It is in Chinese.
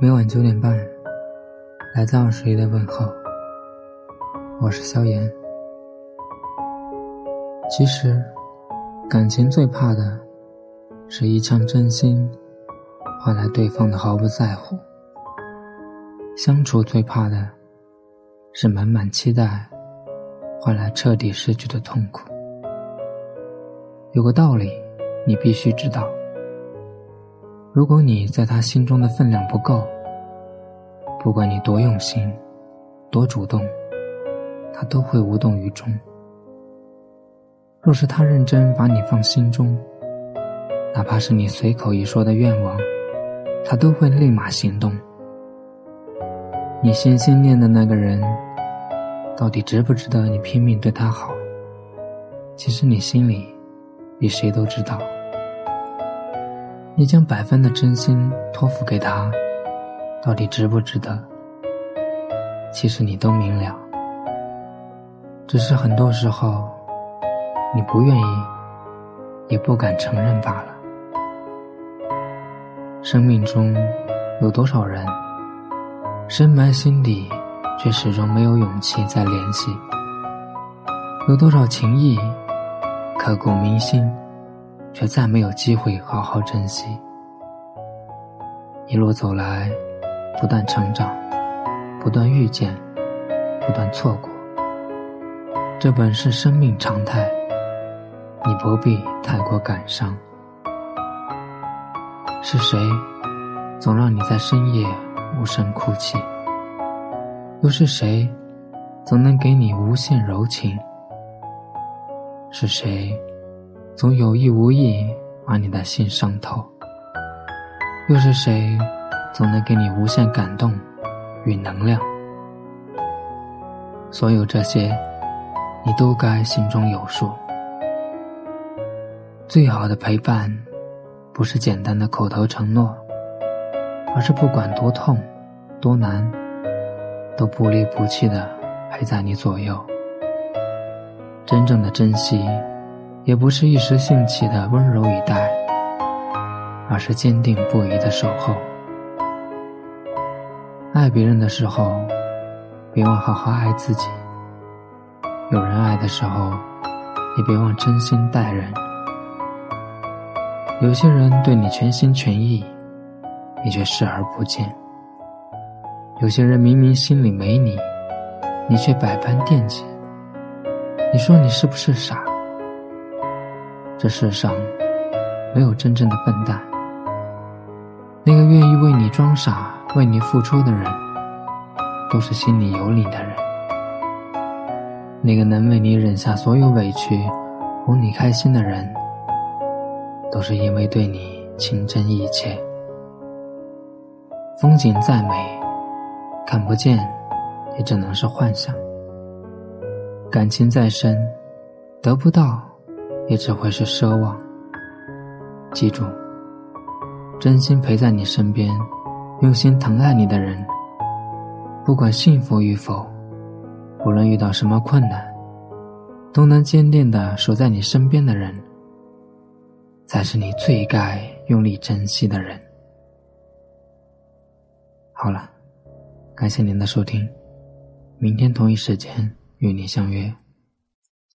每晚九点半，来自二十一的问候。我是萧炎。其实，感情最怕的是一腔真心换来对方的毫不在乎；相处最怕的是满满期待换来彻底失去的痛苦。有个道理，你必须知道。如果你在他心中的分量不够，不管你多用心、多主动，他都会无动于衷。若是他认真把你放心中，哪怕是你随口一说的愿望，他都会立马行动。你心心念的那个人，到底值不值得你拼命对他好？其实你心里比谁都知道。你将百分的真心托付给他，到底值不值得？其实你都明了，只是很多时候，你不愿意，也不敢承认罢了。生命中有多少人，深埋心底，却始终没有勇气再联系？有多少情谊，刻骨铭心？却再没有机会好好珍惜。一路走来，不断成长，不断遇见，不断错过。这本是生命常态，你不必太过感伤。是谁，总让你在深夜无声哭泣？又是谁，总能给你无限柔情？是谁？总有意无意把你的心伤透，又是谁总能给你无限感动与能量？所有这些，你都该心中有数。最好的陪伴，不是简单的口头承诺，而是不管多痛、多难，都不离不弃的陪在你左右。真正的珍惜。也不是一时兴起的温柔以待，而是坚定不移的守候。爱别人的时候，别忘好好爱自己；有人爱的时候，也别忘真心待人。有些人对你全心全意，你却视而不见；有些人明明心里没你，你却百般惦记。你说你是不是傻？这世上没有真正的笨蛋。那个愿意为你装傻、为你付出的人，都是心里有你的人。那个能为你忍下所有委屈、哄你开心的人，都是因为对你情真意切。风景再美，看不见，也只能是幻想；感情再深，得不到。也只会是奢望。记住，真心陪在你身边，用心疼爱你的人，不管幸福与否，无论遇到什么困难，都能坚定的守在你身边的人，才是你最该用力珍惜的人。好了，感谢您的收听，明天同一时间与你相约。